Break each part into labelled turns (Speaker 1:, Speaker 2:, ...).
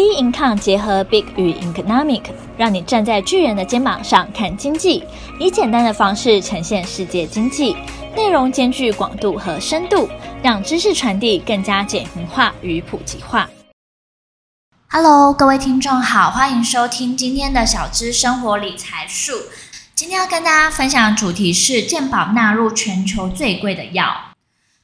Speaker 1: B Income 结合 Big 与 Economic，让你站在巨人的肩膀上看经济，以简单的方式呈现世界经济，内容兼具广度和深度，让知识传递更加简明化与普及化。
Speaker 2: Hello，各位听众好，欢迎收听今天的小资生活理财术。今天要跟大家分享的主题是健保纳入全球最贵的药。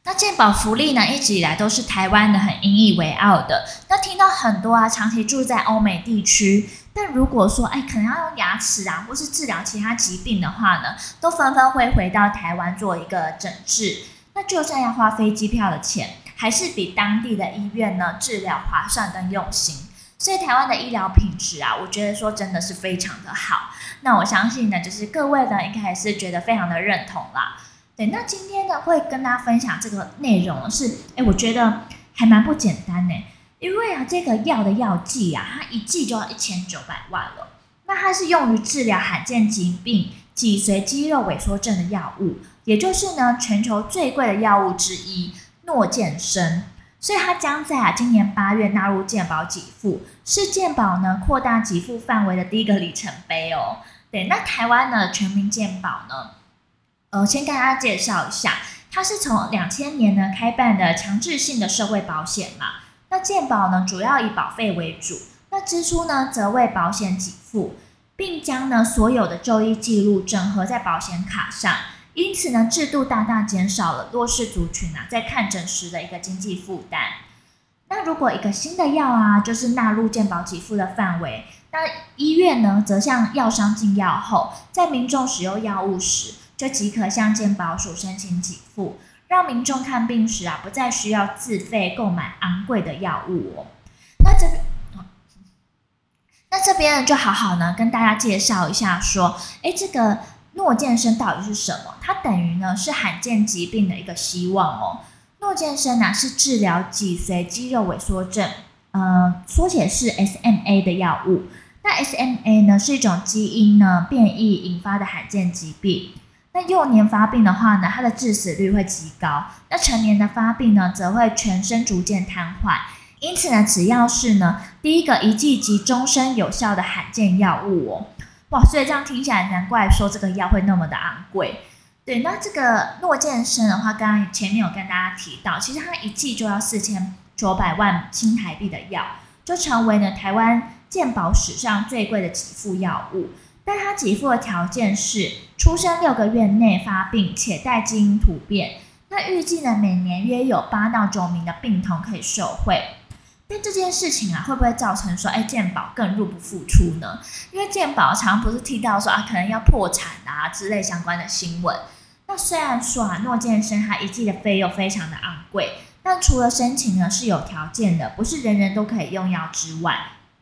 Speaker 2: 那健保福利呢，一直以来都是台湾的很引以为傲的。那听到很多啊，长期住在欧美地区，但如果说哎，可能要用牙齿啊，或是治疗其他疾病的话呢，都纷纷会回到台湾做一个诊治。那就算要花飞机票的钱，还是比当地的医院呢治疗划算跟用心。所以台湾的医疗品质啊，我觉得说真的是非常的好。那我相信呢，就是各位呢，应该还是觉得非常的认同啦。对，那今天呢，会跟大家分享这个内容是，哎，我觉得还蛮不简单呢，因为啊，这个药的药剂啊，它一剂就要一千九百万了。那它是用于治疗罕见疾病脊髓肌肉萎缩症的药物，也就是呢，全球最贵的药物之一诺健生。所以它将在啊今年八月纳入健保给付，是健保呢扩大给付范围的第一个里程碑哦。对，那台湾呢全民健保呢？呃，先跟大家介绍一下，它是从两千年呢开办的强制性的社会保险嘛。那健保呢，主要以保费为主，那支出呢则为保险给付，并将呢所有的就医记录整合在保险卡上。因此呢，制度大大减少了弱势族群啊在看诊时的一个经济负担。那如果一个新的药啊，就是纳入健保给付的范围，那医院呢则向药商进药后，在民众使用药物时，就即可向健保署申请给付，让民众看病时啊，不再需要自费购买昂贵的药物哦。那这，那这边，就好好呢跟大家介绍一下，说，哎，这个诺健生到底是什么？它等于呢是罕见疾病的一个希望哦。诺健生呢是治疗脊髓肌肉萎缩症，呃，缩写是 SMA 的药物。那 SMA 呢是一种基因呢变异引发的罕见疾病。那幼年发病的话呢，它的致死率会极高。那成年的发病呢，则会全身逐渐瘫痪。因此呢，只要是呢第一个一剂及终身有效的罕见药物哦，哇，所以这样听起来，难怪说这个药会那么的昂贵。对，那这个诺健生的话，刚刚前面有跟大家提到，其实它一剂就要四千九百万新台币的药，就成为呢台湾健保史上最贵的几副药物。但他给付的条件是出生六个月内发病且带基因突变。那预计呢，每年约有八到九名的病童可以受惠。但这件事情啊，会不会造成说，哎，健保更入不敷出呢？因为健保常不是提到说啊，可能要破产啊之类相关的新闻。那虽然说啊，诺健生它一季的费用非常的昂贵，但除了申请呢是有条件的，不是人人都可以用药之外。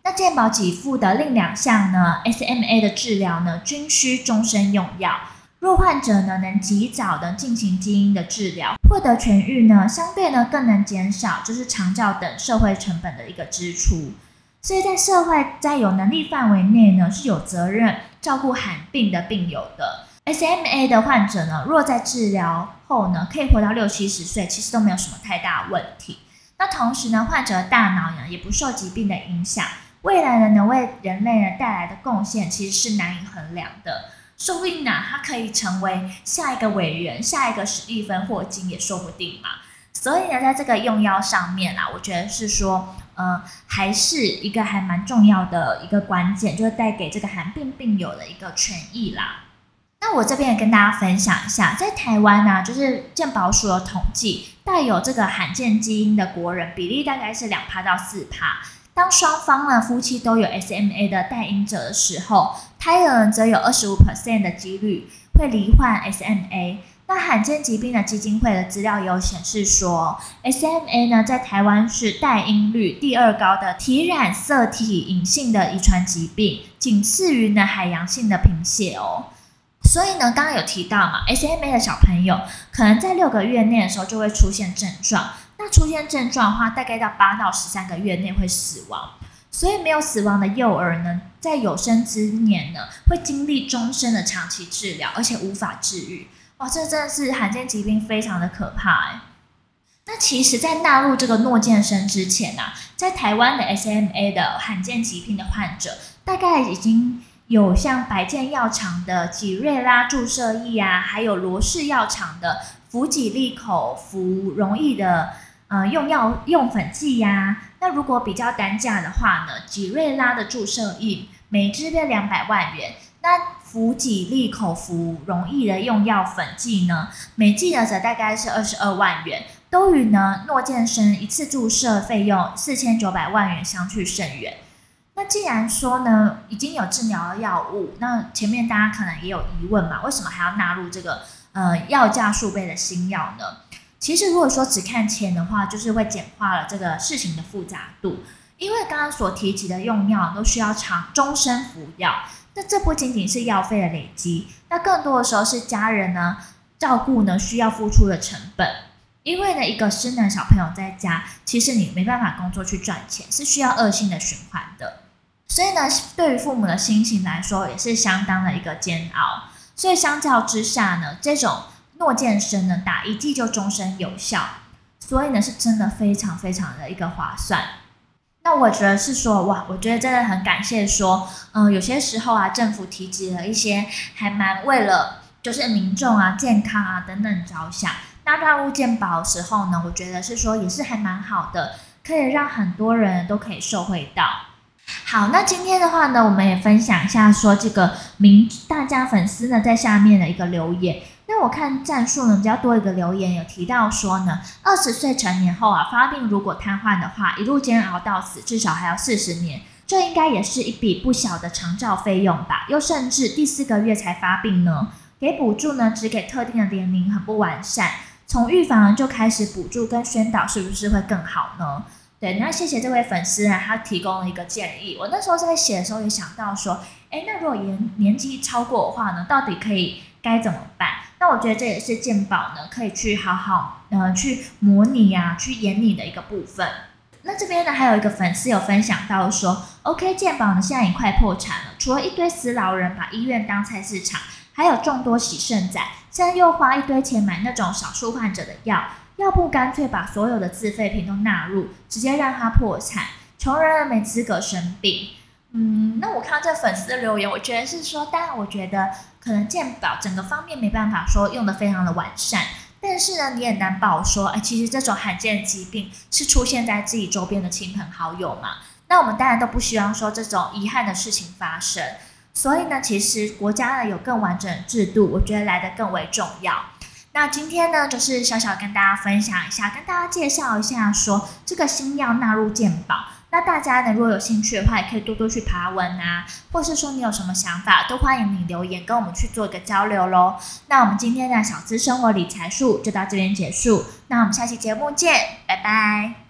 Speaker 2: 那健保给付的另两项呢，SMA 的治疗呢，均需终身用药。若患者呢能及早的进行基因的治疗，获得痊愈呢，相对呢更能减少就是长照等社会成本的一个支出。所以在社会在有能力范围内呢，是有责任照顾罕病的病友的。SMA 的患者呢，若在治疗后呢，可以活到六七十岁，其实都没有什么太大问题。那同时呢，患者的大脑呢也不受疾病的影响。未来呢，能为人类呢带来的贡献其实是难以衡量的。说不定呢，他可以成为下一个伟人，下一个史蒂芬霍金也说不定嘛。所以呢，在这个用药上面啊，我觉得是说，呃，还是一个还蛮重要的一个关键，就是带给这个罕病病友的一个权益啦。那我这边也跟大家分享一下，在台湾呢、啊，就是健保署的统计，带有这个罕见基因的国人比例大概是两趴到四趴。当双方呢夫妻都有 SMA 的带因者的时候，胎儿则有二十五 percent 的几率会罹患 SMA。那罕见疾病的基金会的资料有显示说，SMA 呢在台湾是带因率第二高的体染色体隐性的遗传疾病，仅次于呢海洋性的贫血哦。所以呢，刚刚有提到嘛，SMA 的小朋友可能在六个月内的时候就会出现症状。那出现症状的话，大概到八到十三个月内会死亡，所以没有死亡的幼儿呢，在有生之年呢，会经历终身的长期治疗，而且无法治愈。哇，这真的是罕见疾病，非常的可怕哎。那其实，在纳入这个诺健生之前呢、啊，在台湾的 SMA 的罕见疾病的患者，大概已经有像百健药厂的吉瑞拉注射液啊，还有罗氏药厂的福己利口服溶液的呃用药用粉剂呀、那如果比较单价的话呢，吉瑞拉的注射液每支约两百万元，那福己利口服溶液的用药粉剂呢，每剂呢则大概是二十二万元。都与呢诺健生一次注射费用四千九百万元相去甚远。那既然说呢已经有治疗的药物，那前面大家可能也有疑问嘛，为什么还要纳入这个呃药价数倍的新药呢？其实如果说只看钱的话，就是会简化了这个事情的复杂度。因为刚刚所提及的用药都需要长终身服药，那这不仅仅是药费的累积，那更多的时候是家人呢照顾呢需要付出的成本。因为呢，一个失能小朋友在家，其实你没办法工作去赚钱，是需要恶性的循环的。所以呢，对于父母的心情来说，也是相当的一个煎熬。所以相较之下呢，这种诺健生呢，打一剂就终身有效，所以呢，是真的非常非常的一个划算。那我觉得是说，哇，我觉得真的很感谢说，嗯、有些时候啊，政府提及了一些还蛮为了就是民众啊健康啊等等着想。那纳入健保的时候呢，我觉得是说也是还蛮好的，可以让很多人都可以受惠到。好，那今天的话呢，我们也分享一下说这个名大家粉丝呢在下面的一个留言。那我看战术呢比较多一个留言有提到说呢，二十岁成年后啊发病如果瘫痪的话，一路煎熬到死，至少还要四十年，这应该也是一笔不小的长照费用吧？又甚至第四个月才发病呢，给补助呢只给特定的年龄，很不完善。从预防就开始补助跟宣导，是不是会更好呢？对，那谢谢这位粉丝啊，他提供了一个建议。我那时候在写的时候也想到说，诶，那如果年年纪超过的话呢，到底可以该怎么办？那我觉得这也是健保呢可以去好好呃去模拟呀、啊、去演拟的一个部分。那这边呢还有一个粉丝有分享到说，OK，健保呢现在已快破产了，除了一堆死老人把医院当菜市场，还有众多洗肾仔。现在又花一堆钱买那种少数患者的药，要不干脆把所有的自费品都纳入，直接让他破产，穷人没资格生病。嗯，那我看到这粉丝的留言，我觉得是说，当然我觉得可能健保整个方面没办法说用得非常的完善，但是呢，你也难保说，哎，其实这种罕见疾病是出现在自己周边的亲朋好友嘛？那我们当然都不希望说这种遗憾的事情发生。所以呢，其实国家呢有更完整的制度，我觉得来得更为重要。那今天呢，就是小小跟大家分享一下，跟大家介绍一下说这个新药纳入健保。那大家呢，如果有兴趣的话，也可以多多去爬文啊，或是说你有什么想法，都欢迎你留言跟我们去做一个交流喽。那我们今天的小资生活理财术就到这边结束，那我们下期节目见，拜拜。